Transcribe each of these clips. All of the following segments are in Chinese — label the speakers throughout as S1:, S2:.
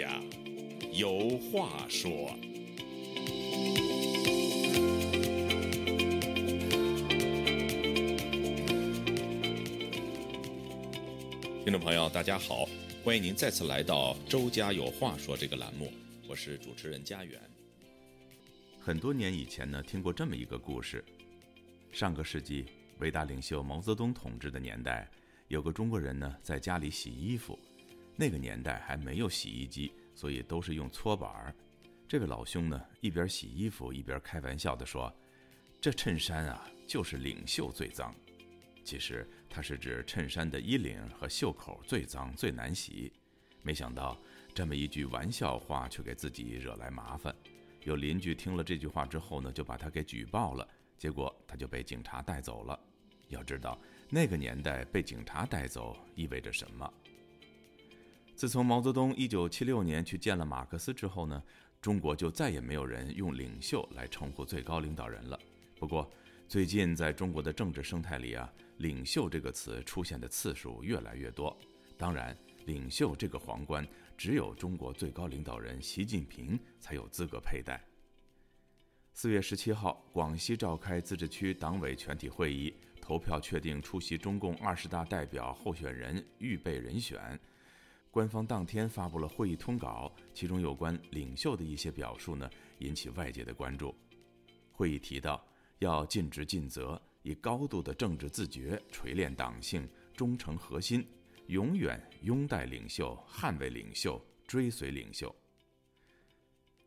S1: 家有话说。听众朋友，大家好，欢迎您再次来到《周家有话说》这个栏目，我是主持人家园。
S2: 很多年以前呢，听过这么一个故事：上个世纪伟大领袖毛泽东统治的年代，有个中国人呢在家里洗衣服。那个年代还没有洗衣机，所以都是用搓板儿。这位老兄呢，一边洗衣服一边开玩笑地说：“这衬衫啊，就是领袖最脏。”其实他是指衬衫的衣领和袖口最脏最难洗。没想到这么一句玩笑话，却给自己惹来麻烦。有邻居听了这句话之后呢，就把他给举报了，结果他就被警察带走了。要知道那个年代被警察带走意味着什么？自从毛泽东1976年去见了马克思之后呢，中国就再也没有人用领袖来称呼最高领导人了。不过，最近在中国的政治生态里啊，领袖这个词出现的次数越来越多。当然，领袖这个皇冠只有中国最高领导人习近平才有资格佩戴。四月十七号，广西召开自治区党委全体会议，投票确定出席中共二十大代表候选人预备人选。官方当天发布了会议通稿，其中有关领袖的一些表述呢，引起外界的关注。会议提到，要尽职尽责，以高度的政治自觉锤炼党性，忠诚核心，永远拥戴领袖，捍卫领袖，追随领袖。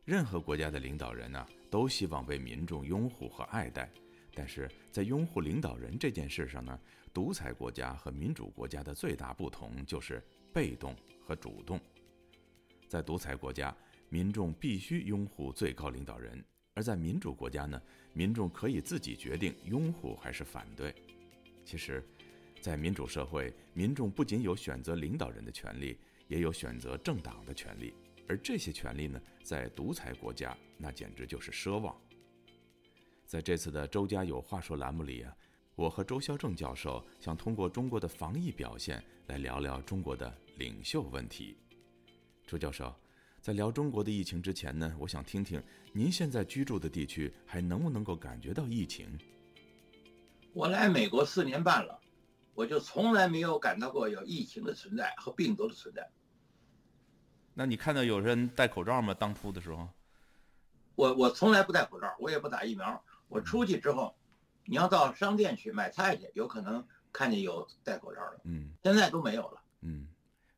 S2: 任何国家的领导人呢，都希望被民众拥护和爱戴，但是在拥护领导人这件事上呢，独裁国家和民主国家的最大不同就是被动。和主动，在独裁国家，民众必须拥护最高领导人；而在民主国家呢，民众可以自己决定拥护还是反对。其实，在民主社会，民众不仅有选择领导人的权利，也有选择政党的权利，而这些权利呢，在独裁国家那简直就是奢望。在这次的《周家有话说》栏目里啊。我和周肖正教授想通过中国的防疫表现来聊聊中国的领袖问题。周教授，在聊中国的疫情之前呢，我想听听您现在居住的地区还能不能够感觉到疫情？
S3: 我来美国四年半了，我就从来没有感到过有疫情的存在和病毒的存在。
S2: 那你看到有人戴口罩吗？当初的时候？
S3: 我我从来不戴口罩，我也不打疫苗。我出去之后。你要到商店去买菜去，有可能看见有戴口罩的，嗯，现在都没有了，
S2: 嗯，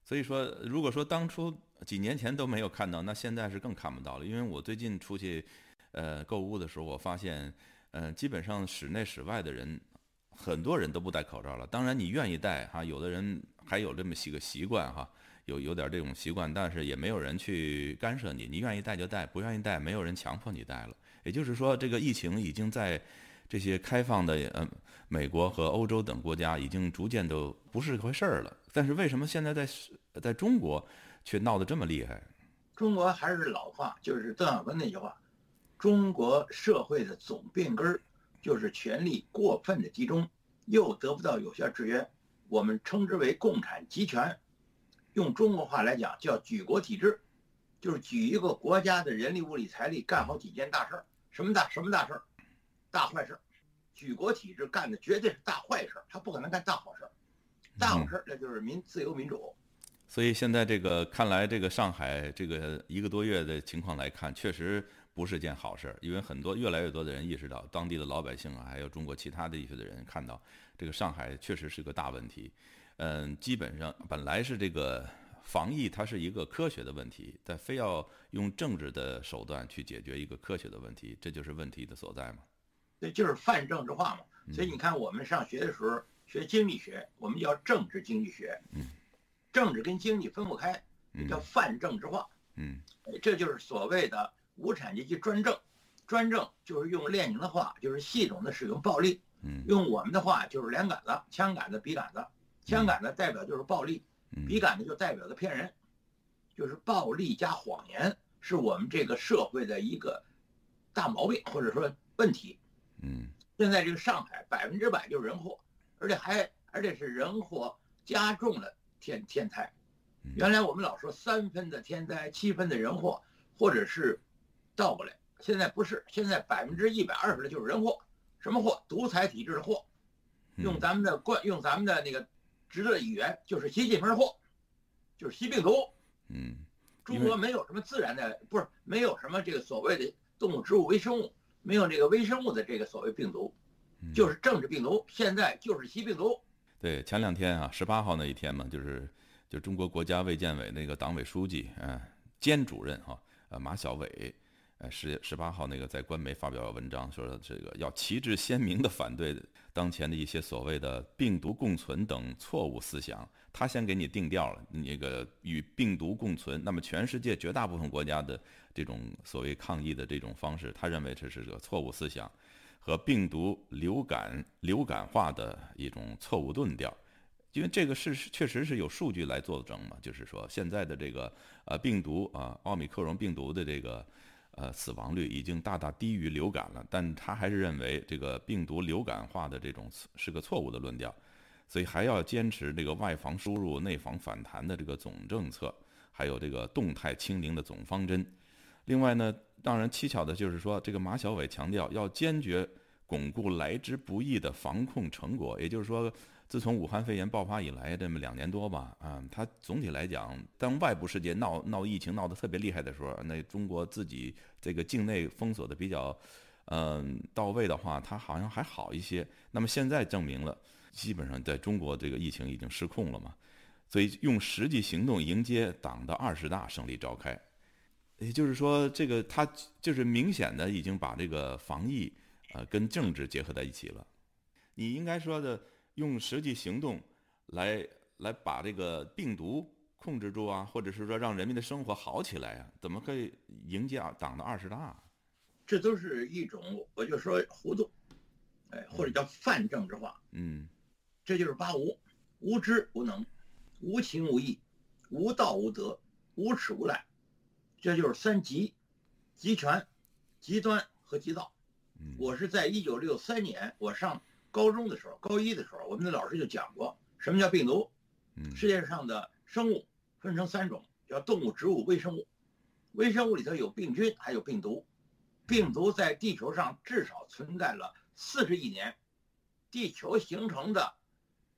S2: 所以说，如果说当初几年前都没有看到，那现在是更看不到了。因为我最近出去，呃，购物的时候，我发现，呃，基本上室内室外的人，很多人都不戴口罩了。当然，你愿意戴哈，有的人还有这么几个习惯哈，有有点这种习惯，但是也没有人去干涉你，你愿意戴就戴，不愿意戴，没有人强迫你戴了。也就是说，这个疫情已经在。这些开放的呃，美国和欧洲等国家已经逐渐都不是回事儿了。但是为什么现在在在中国却闹得这么厉害？
S3: 中国还是老话，就是邓小平那句话：“中国社会的总病根儿就是权力过分的集中，又得不到有效制约。我们称之为共产集权。用中国话来讲，叫举国体制，就是举一个国家的人力、物力、财力干好几件大事儿。什么大？什么大事儿？大坏事。”举国体制干的绝对是大坏事，他不可能干大好事。大好事那就是民自由民主。
S2: 所以现在这个看来，这个上海这个一个多月的情况来看，确实不是件好事。因为很多越来越多的人意识到，当地的老百姓啊，还有中国其他地区的人看到，这个上海确实是个大问题。嗯，基本上本来是这个防疫，它是一个科学的问题，但非要用政治的手段去解决一个科学的问题，这就是问题的所在嘛。
S3: 这就是泛政治化嘛，所以你看我们上学的时候学经济学，我们叫政治经济学，政治跟经济分不开，叫泛政治化，
S2: 嗯，
S3: 这就是所谓的无产阶级专政，专政就是用列宁的话，就是系统的使用暴力，用我们的话就是连杆子、枪杆子、笔杆子，枪杆子代表就是暴力，笔杆子就代表着骗人，就是暴力加谎言是我们这个社会的一个大毛病或者说问题。
S2: 嗯，
S3: 现在这个上海百分之百就是人祸，而且还而且是人祸加重了天天灾，原来我们老说三分的天灾，七分的人祸，或者是倒过来，现在不是，现在百分之一百二十的就是人祸。什么祸？独裁体制的祸。用咱们的惯，用咱们的那个直的语言，就是习近平的祸，就是习病毒。
S2: 嗯，
S3: 中国没有什么自然的，不是没有什么这个所谓的动物、植物、微生物，没有这个微生物的这个所谓病毒，就是政治病毒。现在就是习病毒。
S2: 对，前两天啊，十八号那一天嘛，就是就中国国家卫健委那个党委书记，嗯，兼主任哈，呃，马晓伟。呃，十月十八号那个在官媒发表文章，说这个要旗帜鲜明地反对当前的一些所谓的病毒共存等错误思想。他先给你定调了，那个与病毒共存，那么全世界绝大部分国家的这种所谓抗疫的这种方式，他认为这是个错误思想，和病毒流感流感化的一种错误论调。因为这个是确实是有数据来作证嘛，就是说现在的这个呃病毒啊，奥密克戎病毒的这个。呃，死亡率已经大大低于流感了，但他还是认为这个病毒流感化的这种是个错误的论调，所以还要坚持这个外防输入、内防反弹的这个总政策，还有这个动态清零的总方针。另外呢，当然蹊跷的就是说，这个马晓伟强调要坚决巩固来之不易的防控成果，也就是说。自从武汉肺炎爆发以来，这么两年多吧，啊，它总体来讲，当外部世界闹闹疫情闹得特别厉害的时候，那中国自己这个境内封锁的比较，嗯，到位的话，它好像还好一些。那么现在证明了，基本上在中国这个疫情已经失控了嘛，所以用实际行动迎接党的二十大胜利召开，也就是说，这个他就是明显的已经把这个防疫，呃，跟政治结合在一起了。你应该说的。用实际行动来来把这个病毒控制住啊，或者是说让人民的生活好起来啊，怎么可以迎接党的二十大？
S3: 这都是一种，我就说糊涂，哎，或者叫泛政治化。
S2: 嗯，
S3: 这就是八无：无知无能、无情无义、无道无德、无耻无赖，这就是三极：极权、极端和极道。我是在一九六三年，我上。高中的时候，高一的时候，我们的老师就讲过什么叫病毒。世界上的生物分成三种，叫动物、植物、微生物。微生物里头有病菌，还有病毒。病毒在地球上至少存在了四十亿年，地球形成的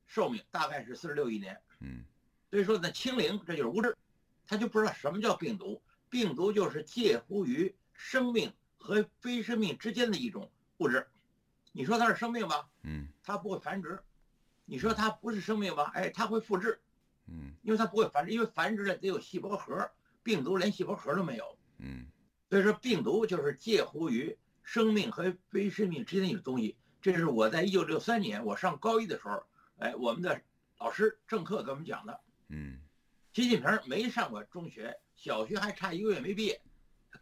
S3: 寿命大概是四十六亿年。
S2: 嗯，
S3: 所以说呢，清零这就是无知，他就不知道什么叫病毒。病毒就是介乎于生命和非生命之间的一种物质。你说它是生命吧？
S2: 嗯，
S3: 它不会繁殖。你说它不是生命吧？哎，它会复制。
S2: 嗯，
S3: 因为它不会繁殖，因为繁殖了得有细胞核，病毒连细胞核都没有。
S2: 嗯，
S3: 所以说病毒就是介乎于生命和非生命之间的一种东西。这是我在一九六三年我上高一的时候，哎，我们的老师政课给我们讲的。
S2: 嗯，
S3: 习近平没上过中学，小学还差一个月没毕业，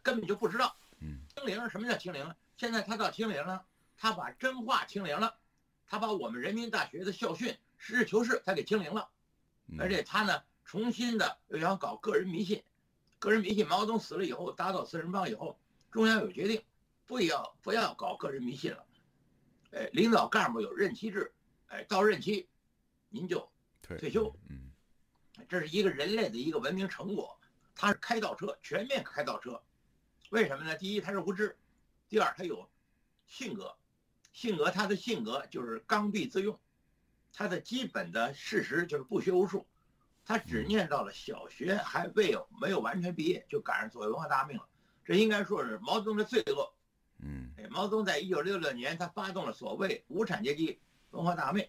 S3: 根本就不知道。
S2: 嗯，
S3: 清零什么叫清零？现在他到清零了。他把真话清零了，他把我们人民大学的校训实事求是，他给清零了，而且他呢，重新的又想搞个人迷信，个人迷信。毛泽东死了以后，打倒四人帮以后，中央有决定，不要不要搞个人迷信了，哎，领导干部有任期制，哎，到任期，您就退休，
S2: 嗯，
S3: 这是一个人类的一个文明成果，他是开倒车，全面开倒车，为什么呢？第一，他是无知，第二，他有性格。性格，他的性格就是刚愎自用，他的基本的事实就是不学无术，他只念到了小学，还未有没有完全毕业就赶上所谓文化大革命了，这应该说是毛泽东的罪恶。
S2: 嗯，
S3: 哎，毛泽东在一九六六年他发动了所谓无产阶级文化大革命，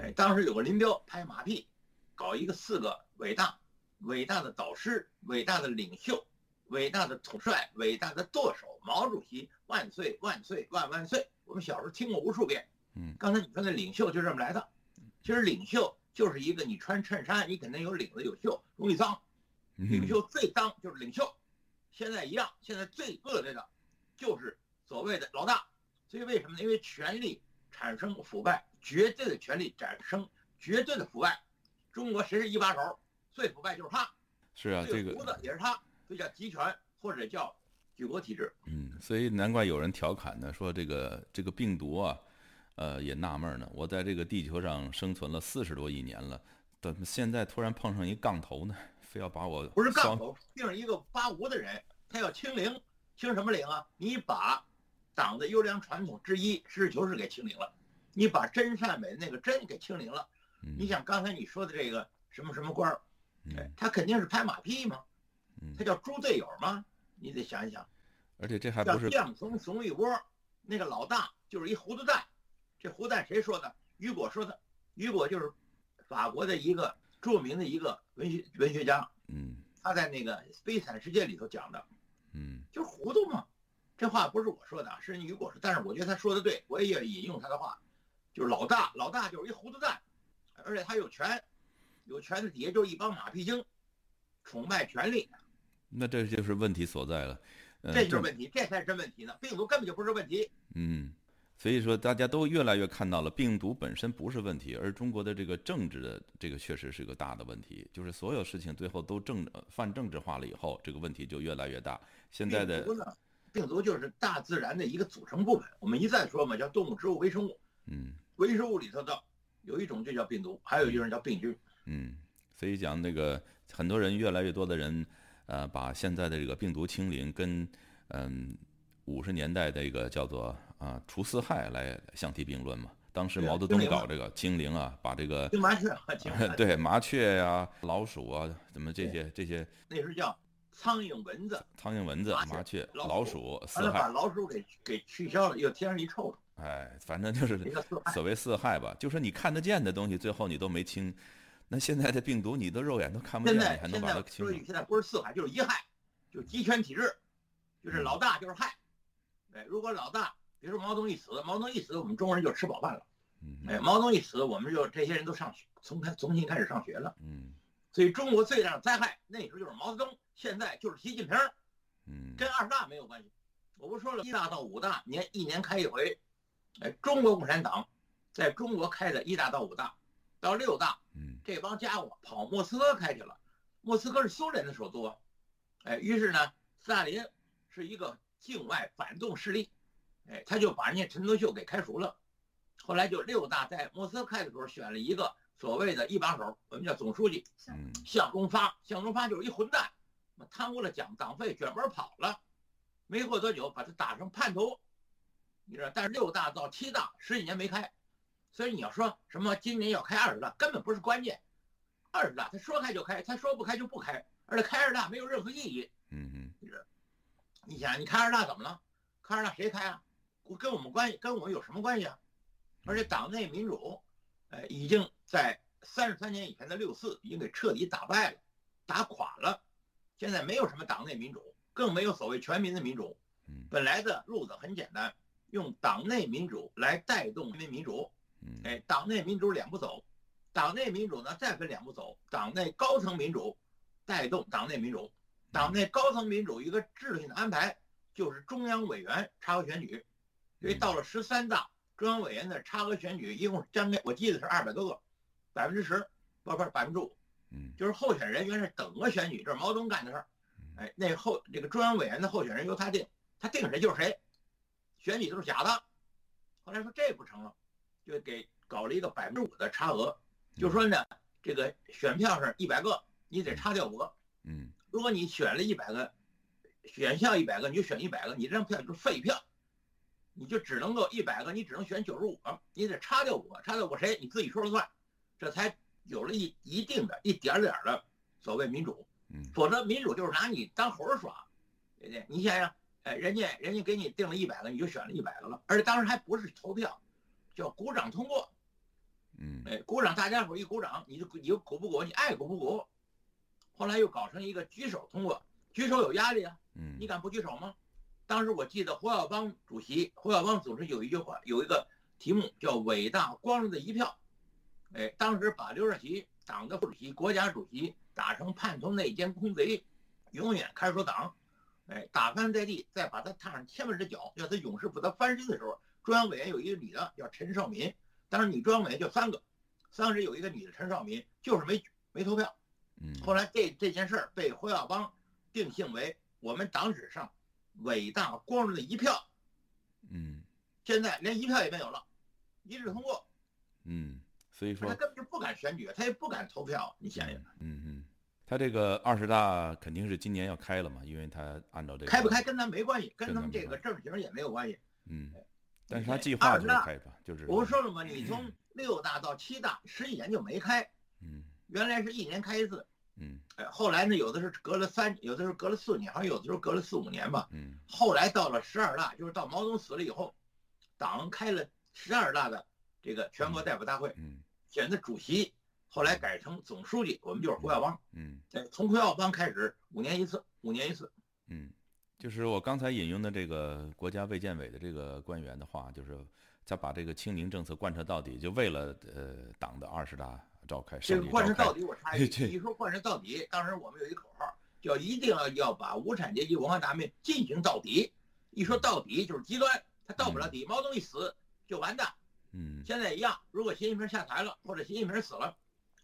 S3: 哎，当时有个林彪拍马屁，搞一个四个伟大，伟大的导师，伟大的领袖，伟大的统帅，伟大的舵手，毛主席万岁万岁万万岁。我们小时候听过无数遍，
S2: 嗯，
S3: 刚才你说那领袖就这么来的，其实领袖就是一个你穿衬衫，你肯定有领子有袖，容易脏，领袖最脏就是领袖，现在一样，现在最恶劣的，就是所谓的老大，所以为什么？呢？因为权力产生腐败，绝对的权力产生绝对的腐败，中国谁是一把手，最腐败就是他，
S2: 是啊，这个。
S3: 也是他，这叫集权或者叫。举国体制，
S2: 嗯，所以难怪有人调侃呢，说这个这个病毒啊，呃，也纳闷呢。我在这个地球上生存了四十多亿年了，怎么现在突然碰上一杠头呢？非要把我
S3: 不是杠头，就是一个八无的人，他要清零，清什么零啊？你把党的优良传统之一实事求是给清零了，你把真善美的那个真给清零了。你想刚才你说的这个什么什么官儿，哎，他肯定是拍马屁吗？他叫猪队友吗？你得想一想。
S2: 而且这还不是
S3: 叫将怂怂一窝，那个老大就是一糊涂蛋。这糊涂蛋谁说的？雨果说的。雨果就是法国的一个著名的一个文学文学家。
S2: 嗯。
S3: 他在那个《悲惨世界》里头讲的。
S2: 嗯。
S3: 就是糊涂嘛。这话不是我说的，是雨果说。但是我觉得他说的对，我也引用他的话。就是老大，老大就是一糊涂蛋，而且他有权，有权的底下就一帮马屁精，崇拜权力。
S2: 那这就是问题所在了。
S3: 这就是问题，这才是真问题呢。病毒根本就不是问题。
S2: 嗯，所以说大家都越来越看到了，病毒本身不是问题，而中国的这个政治的这个确实是个大的问题。就是所有事情最后都政泛政治化了以后，这个问题就越来越大。现在的
S3: 病毒呢，病毒就是大自然的一个组成部分。我们一再说嘛，叫动物、植物、微生物。
S2: 嗯，
S3: 微生物里头的有一种就叫病毒，还有一种叫病菌。
S2: 嗯，所以讲那个很多人越来越多的人。呃，把现在的这个病毒清零跟嗯五十年代的一个叫做啊除四害来相提并论嘛。当时毛泽东搞这个清零啊，把这个
S3: 麻雀
S2: 对麻雀呀、老鼠啊，怎么这些这些
S3: 那是叫苍蝇、蚊子、
S2: 苍蝇、蚊子、麻雀、
S3: 老
S2: 鼠四害，
S3: 把老鼠给给取消了，又添上一臭虫。
S2: 哎，反正就是所谓四害吧，就是你看得见的东西，最后你都没清。那现在的病毒，你都肉眼都看不见，你还能把它清？
S3: 现在不是四害，就是一害，就集权体制，就是老大就是害。哎，如果老大，比如说毛泽东一死，毛泽东一死，我们中国人就吃饱饭了。哎，毛泽东一死，我们就这些人都上学，从开重新开始上学了。
S2: 嗯。
S3: 所以中国最大的灾害，那时候就是毛泽东，现在就是习近平。
S2: 嗯。
S3: 跟二十大没有关系。我不说了，一大到五大年一年开一回。哎，中国共产党在中国开的一大到五大。到六大，
S2: 嗯，
S3: 这帮家伙跑莫斯科开去了。莫斯科是苏联的首都啊，哎，于是呢，斯大林是一个境外反动势力，哎，他就把人家陈独秀给开除了。后来就六大在莫斯科开的时候，选了一个所谓的一把手，我们叫总书记，向忠发。向忠发就是一混蛋，贪污了奖党费，卷门跑了。没过多久，把他打成叛徒。你知道，但是六大到七大十几年没开。所以你要说什么今年要开二十大，根本不是关键。二十大他说开就开，他说不开就不开，而且开二十大没有任何意义。
S2: 嗯嗯，
S3: 你想，你开二十大怎么了？开二十大谁开啊？跟我们关系跟我们有什么关系啊？而且党内民主，呃，已经在三十三年以前的六四已经给彻底打败了，打垮了。现在没有什么党内民主，更没有所谓全民的民主。本来的路子很简单，用党内民主来带动人民民主。哎，党内民主两步走，党内民主呢再分两步走，党内高层民主带动党内民主，党内高层民主一个制度性的安排就是中央委员插额选举，所以到了十三大中央委员的差额选举一共将近我记得是二百多个，百分之十，不不是百分之五，
S2: 嗯，
S3: 就是候选人员是等额选举，这是毛泽东干的事儿，哎，那后这个中央委员的候选人由他定，他定谁就是谁，选举都是假的，后来说这不成了。就给搞了一个百分之五的差额，就说呢，这个选票是一百个，你得差掉五个。
S2: 嗯，
S3: 如果你选了一百个，选项一百个，你就选一百个，你这张票就是废票，你就只能够一百个，你只能选九十五个，你得差掉五个，差掉五谁？你自己说了算，这才有了一一定的一点点的所谓民主。
S2: 嗯，
S3: 否则民主就是拿你当猴耍，对不对？你想想，哎，人家人家给你定了一百个，你就选了一百个了，而且当时还不是投票。叫鼓掌通过，
S2: 嗯，
S3: 哎，鼓掌，大家伙一鼓掌，你就你就鼓不鼓？你爱鼓不鼓？后来又搞成一个举手通过，举手有压力啊，
S2: 嗯，
S3: 你敢不举手吗？当时我记得胡耀邦主席，胡耀邦总是有一句话，有一个题目叫“伟大光荣的一票”，哎，当时把刘少奇党的副主席、国家主席打成叛徒、内奸、空贼，永远开除党，哎，打翻在地，再把他踏上千万只脚，要他永世不得翻身的时候。中央委员有一个女的叫陈少民，当时女中央委员就三个，当时有一个女的陈少民就是没没投票，
S2: 嗯，
S3: 后来这这件事儿被胡耀邦定性为我们党史上伟大光荣的一票，
S2: 嗯，
S3: 现在连一票也没有了，一致通过，
S2: 嗯，所以说
S3: 他根本就不敢选举，他也不敢投票。你想想，
S2: 嗯嗯，他这个二十大肯定是今年要开了嘛，因为他按照这个
S3: 开不开跟咱没关系，跟
S2: 跟
S3: 他们这个政型也没有关系。
S2: 嗯，但是他计划就是开吧，就是
S3: 我不说了吗？你从六大到七大，十几年就没开，
S2: 嗯
S3: 原来是一年开一次。
S2: 嗯
S3: 哎，后来呢，有的是隔了三，有的是隔了四年，好像有的时候隔了四五年吧。
S2: 嗯
S3: 后来到了十二大，就是到毛泽东死了以后，党开了十二大的这个全国代表大会，
S2: 嗯
S3: 选的主席，后来改成总书记，我们就是胡耀邦。
S2: 嗯
S3: 对，从胡耀邦开始，五年一次，五年一次。
S2: 嗯，就是我刚才引用的这个国家卫健委的这个官员的话，就是他把这个清零政策贯彻到底，就为了呃党的二十大召开，
S3: 这个。贯彻到底，我插一句，你说贯彻到底，当时我们有一口号，叫一定要要把无产阶级文化大革命进行到底。一说到底就是极端，他到不了底，毛泽东一死就完蛋。
S2: 嗯
S3: 现在一样，如果习近平下台了，或者习近平死了，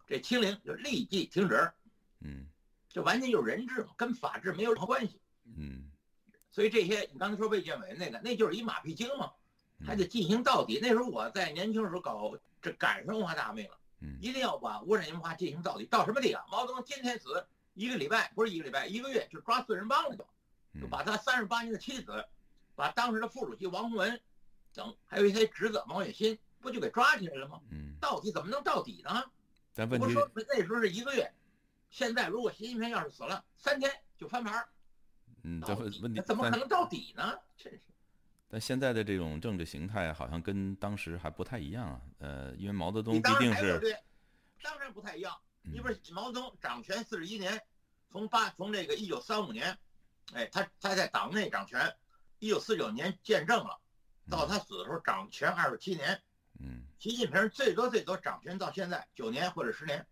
S3: 这清零就立即停止，
S2: 嗯
S3: 这完全就是人治嘛，跟法治没有任何关系。
S2: 嗯
S3: 所以这些你刚才说卫健委那个，那就是一马屁精嘛，
S2: 嗯
S3: 还得进行到底。那时候我在年轻时候搞这赶上文化大革命了，
S2: 嗯
S3: 一定要把无产阶级文化进行到底。到什么地方？毛泽东天天死一个礼拜，不是一个礼拜，一个月就抓四人帮了就，就
S2: 嗯
S3: 把他三十八年的妻子，把当时的副主席王洪文等，还有一些侄子毛远新，不就给抓起来了吗？
S2: 嗯，
S3: 到底怎么能到底呢？
S2: 咱问题
S3: 我说那时候是一个月，现在如果习近平要是死了，三天就翻盘儿，
S2: 嗯，
S3: 这
S2: 会问问题
S3: 怎么可能到底呢？真是。
S2: 但现在的这种政治形态好像跟当时还不太一样啊。呃，因为毛泽东毕竟是
S3: 当然不太一样。你不是毛泽东掌权四十一年，从八从这个一九三五年，哎，他他在党内掌权，一九四九年见证了，到他死的时候掌权二十七年。
S2: 嗯
S3: 习近平最多最多掌权到现在九年或者十年，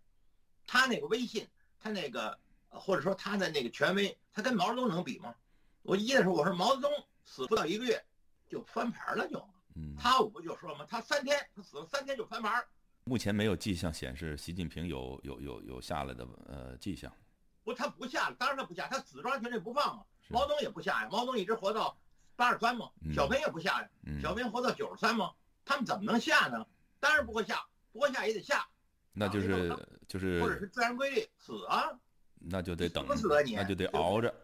S3: 他那个威信，他那个呃或者说他的那个权威，他跟毛泽东能比吗？我一的时候我说毛泽东死不到一个月就翻盘了就，
S2: 嗯，
S3: 他我不就说嘛，他三天他死了三天就翻盘。
S2: 目前没有迹象显示习近平有有有有下来的呃迹象。
S3: 不，他不下了，当然他不下，他死抓权力不放
S2: 啊。
S3: 毛泽东也不下呀，毛泽东一直活到八十三嘛
S2: 嗯，
S3: 小平也不下呀，
S2: 嗯，
S3: 小平活到九十三嘛，他们怎么能下呢？当然不会下，不会下也得下，
S2: 那就是就是
S3: 或者
S2: 是
S3: 是自然规律死啊，
S2: 那就得等那就得熬着。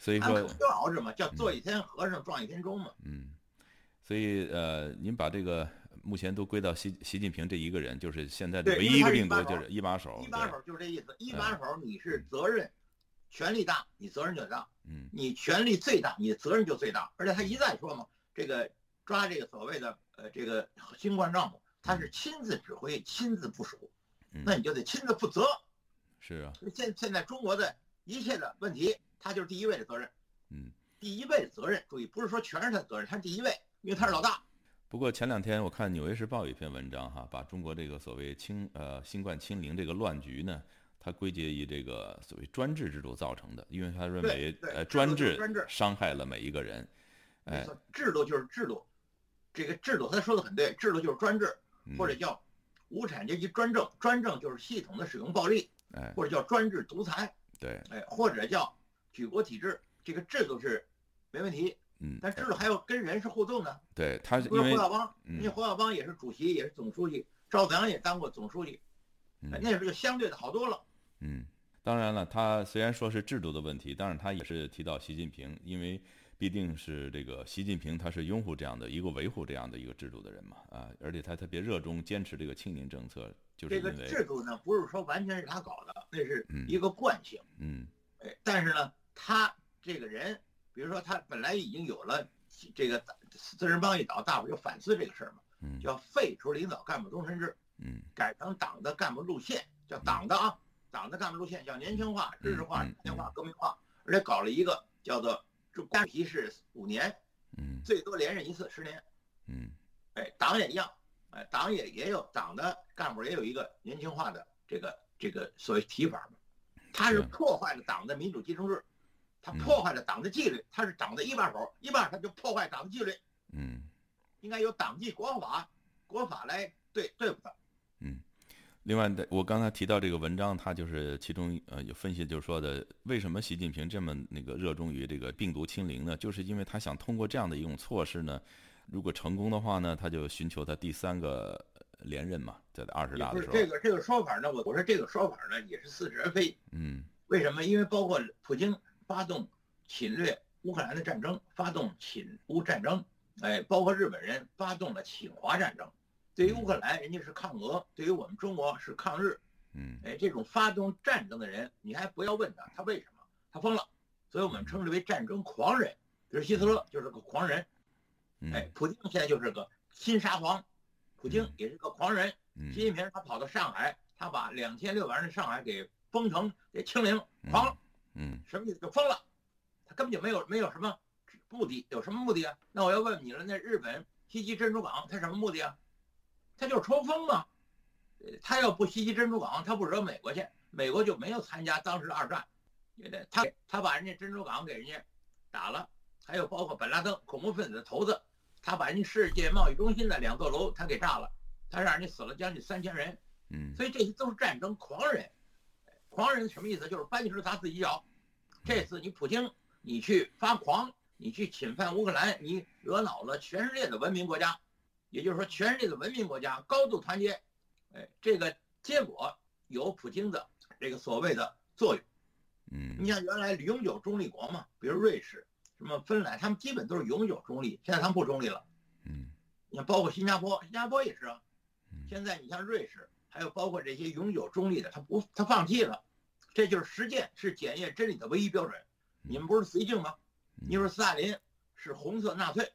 S2: 所以说
S3: 就熬着嘛，叫做一天和尚撞一天钟嘛。
S2: 嗯，所以呃，您把这个目前都归到习习近平这一个人，就是现在的
S3: 对
S2: 唯一一个病毒就是一把手。
S3: 一把手就是这意思，一把手你是责任，权力大，你责任就大；
S2: 嗯
S3: 你权力最大，你的责任就最大。而且他一再说嘛，这个抓这个所谓的呃这个新冠状嘛，他是亲自指挥、亲自部署，
S2: 嗯
S3: 那你就得亲自负责。
S2: 是啊，
S3: 现现在中国的一切的问题，他就是第一位的责任，
S2: 嗯。
S3: 第一位的责任。注意，不是说全是他的责任，他是第一位，因为他是老大。
S2: 不过前两天我看《纽约时报》有一篇文章哈，把中国这个所谓清呃新冠清零这个乱局呢，它归结于这个所谓专制制度造成的，因为他认为呃专制
S3: 专制
S2: 伤害了每一个人，哎，
S3: 制度就是制度，这个制度他说的很对，制度就是专制，
S2: 嗯
S3: 或者叫无产阶级专政，专政就是系统的使用暴力，
S2: 哎
S3: 或者叫专制独裁，
S2: 对，
S3: 哎，或者叫举国体制。这个制度是没问题，
S2: 嗯，
S3: 但制度还要跟人是互动的。
S2: 对他
S3: 是
S2: 因为
S3: 胡耀邦，
S2: 嗯
S3: 人家胡耀邦也是主席，也是总书记，赵子阳也当过总书记，那时候就相对的好多了。
S2: 嗯，当然了，他虽然说是制度的问题，但是他也是提到习近平，因为必定是这个习近平他是拥护这样的一个维护这样的一个制度的人嘛，啊，而且他特别热衷坚持这个清零政策，就是
S3: 这个制度呢，不是说完全是他搞的，那是
S2: 嗯
S3: 一个惯性。
S2: 嗯
S3: 哎，但是呢，他这个人，比如说他本来已经有了这个四人帮一倒，大伙儿就反思这个事儿嘛，
S2: 嗯
S3: 叫废除领导干部终身制，
S2: 嗯
S3: 改成党的干部路线，叫党的啊，党的干部路线叫年轻化、知识化、
S2: 嗯嗯
S3: 少年化、革命化，而且搞了一个叫做主席是五年，
S2: 嗯
S3: 最多连任一次，十年。
S2: 嗯
S3: 哎，党也一样，哎，党也也有党的干部也有一个年轻化的这个这个所谓提法嘛，他是
S2: 是
S3: 破坏了党的民主集中制，他
S2: 嗯
S3: 破坏了党的纪律，他是党的一把手，一把手他就破坏党的纪律，
S2: 嗯
S3: 应该由党纪国法国法来对对付他。
S2: 嗯。另外的，我刚才提到这个文章，它就是其中呃有分析，就是说的为什么习近平这么那个热衷于这个病毒清零呢？就是因为他想通过这样的一种措施呢，如果成功的话呢，他就寻求他第三个连任嘛，在二十大的时候，
S3: 这个这个说法呢，我我说这个说法呢也是似是而非。
S2: 嗯
S3: 为什么？因为包括普京发动侵略乌克兰的战争，发动侵乌战争，哎，包括日本人发动了侵华战争。对于乌克兰，人家是抗俄；对于我们中国是抗日。
S2: 嗯
S3: 哎，这种发动战争的人，你还不要问他，他为什么？他疯了。所以我们称之为战争狂人。比如希特勒就是个狂人，
S2: 嗯，
S3: 哎，普京现在就是个新沙皇，普京
S2: 嗯
S3: 也是个狂人。
S2: 嗯
S3: 习近平他跑到上海，他把两千六百人的上海给封城，给清零，狂了。
S2: 嗯
S3: 什么意思？就疯了，他根本就没有没有什么目的，有什么目的啊？那我要问你了，那日本袭击珍珠港，他什么目的啊？他就是抽风嘛。呃他要不袭击珍珠港，他不惹美国去，美国就没有参加当时的二战。他他把人家珍珠港给人家打了，还有包括本拉登恐怖分子的头子，他把人世界贸易中心的两座楼他给炸了，他让人家死了将近三千人。
S2: 嗯
S3: 所以这些都是战争狂人。狂人什么意思？就是搬起石砸自己脚。这次你普京，你去发狂，你去侵犯乌克兰，你惹恼了全世界的文明国家，也就是说，全世界的文明国家高度团结。哎，这个结果有普京的这个所谓的作用。
S2: 嗯
S3: 你像原来永久中立国嘛，比如瑞士、什么芬兰，他们基本都是永久中立，现在他们不中立了。
S2: 嗯
S3: 你看，包括新加坡，新加坡也是啊。
S2: 嗯
S3: 现在你像瑞士，还有包括这些永久中立的，他不，他放弃了。这就是实践是检验真理的唯一标准。你们不是绥靖吗？你说斯大林是红色纳粹，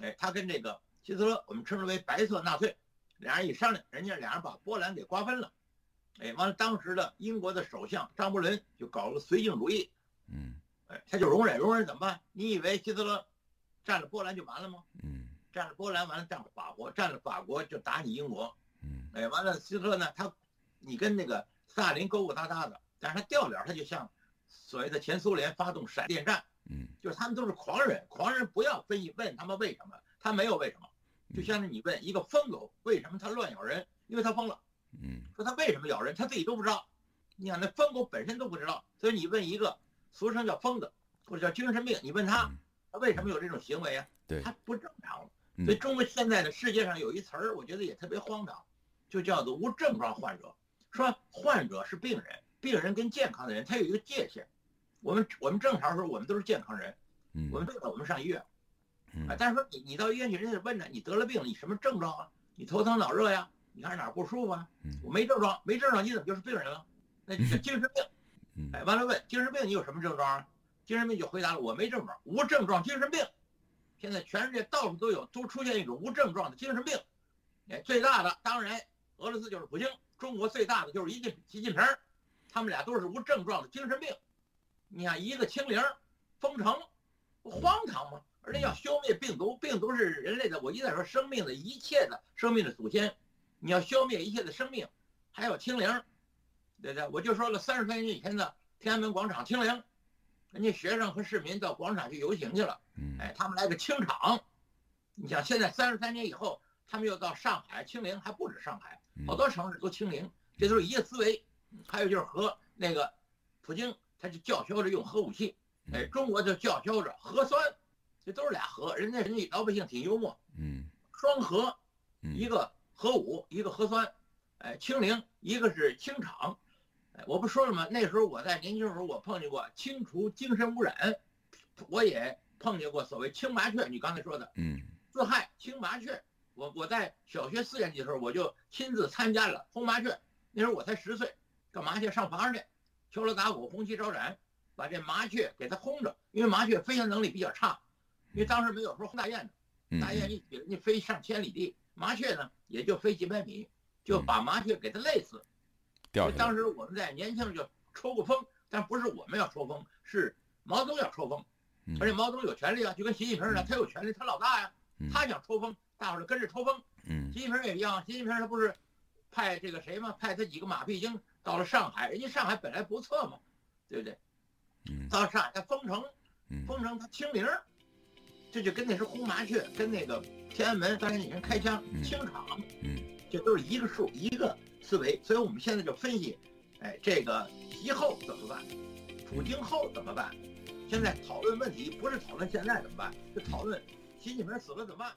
S3: 哎，他跟这个希特勒，我们称之为白色纳粹，俩人一商量，人家俩人把波兰给瓜分了，哎，完了，当时的英国的首相张伯伦就搞了绥靖主义，
S2: 嗯
S3: 哎，他就容忍，容忍怎么办？你以为希特勒占了波兰就完了吗？
S2: 嗯。
S3: 占了波兰完了占了法国，占了法国就打你英国，
S2: 嗯。
S3: 哎，完了希特勒呢，他你跟那个斯大林勾勾搭搭的，但是他掉脸他就向所谓的前苏联发动闪电战，
S2: 嗯。
S3: 就是他们都是狂人，狂人不要分析问他们为什么，他没有为什么，就像是你问一个疯狗为什么他乱咬人，因为他疯了，
S2: 嗯。
S3: 说他为什么咬人，他自己都不知道，你想那疯狗本身都不知道，所以你问一个俗称叫疯子或者叫精神病，你问他
S2: 嗯
S3: 他为什么有这种行为啊？
S2: 对
S3: 他不正常。
S2: 嗯
S3: 所以中国现在的世界上有一词儿，我觉得也特别荒唐，就叫做无症状患者。说患者是病人，病人跟健康的人他有一个界限。我们我们正常时候我们都是健康人，
S2: 嗯
S3: 我们为了我们上医院
S2: 嗯
S3: 啊，但是说你你到医院去，人家问呢，你得了病了，你什么症状啊？你头疼脑热呀？你看哪儿不舒服啊？
S2: 嗯
S3: 我没症状，没症状你怎么就是病人了？那就叫精神病。哎，完了问精神病你有什么症状啊？精神病就回答了我没症状，无症状精神病。现在全世界到处都有，都出现一种无症状的精神病。哎，最大的当然俄罗斯就是普京，中国最大的就是习近习近平，他们俩都是无症状的精神病。你看一个清零，封城，荒唐吗？而且要消灭病毒，病毒是人类的，我一再说生命的一切的生命的祖先，你要消灭一切的生命，还要清零，对对？我就说了，三十多年以前的天安门广场清零，人家学生和市民到广场去游行去了，
S2: 嗯
S3: 哎，他们来个清场。你想现在三十三年以后，他们又到上海清零，还不止上海，
S2: 嗯
S3: 好多城市都清零，这都是一个思维。还有就是核那个普京，他就叫嚣着用核武器，哎，中国就叫嚣着核酸，这都是俩核。人家人家老百姓挺幽默，
S2: 嗯
S3: 双核，
S2: 嗯
S3: 一个核武，一个核酸，哎，清零，一个是清场。哎，我不说了吗？那时候我在年轻时候，我碰见过清除精神污染，我也碰见过所谓清麻雀。你刚才说的
S2: 嗯
S3: 自害清麻雀，我我在小学四年级的时候，我就亲自参加了轰麻雀。那时候我才十岁，干嘛去？上房上去，敲锣打鼓，红旗招展，把这麻雀给它轰着。因为麻雀飞行能力比较差，因为当时没有说轰大雁的。
S2: 嗯
S3: 大雁一起人家飞上千里地，麻雀呢也就飞几百米，就把麻雀给它累死。
S2: 掉下来
S3: 当时我们在年轻就抽过风，但不是我们要抽风，是毛泽东要抽风，
S2: 嗯
S3: 而且毛泽东有权利啊，就跟习近平似的，他有权利，他老大呀，
S2: 嗯
S3: 他想抽风，大伙儿就跟着抽风。
S2: 嗯
S3: 习近平也一样，习近平他不是派这个谁吗？派他几个马屁精到了上海，人家上海本来不错嘛，对不对？
S2: 嗯
S3: 到了上海他封城，
S2: 嗯
S3: 封城他清零儿，这就跟那时候轰麻雀，跟那个天安门当年女人开枪
S2: 嗯
S3: 清场，
S2: 嗯
S3: 这都是一个数一个思维。所以我们现在就分析，哎，这个习后怎么办？普京后怎么办？现在讨论问题不是讨论现在怎么办，是讨论习近平死了怎么办。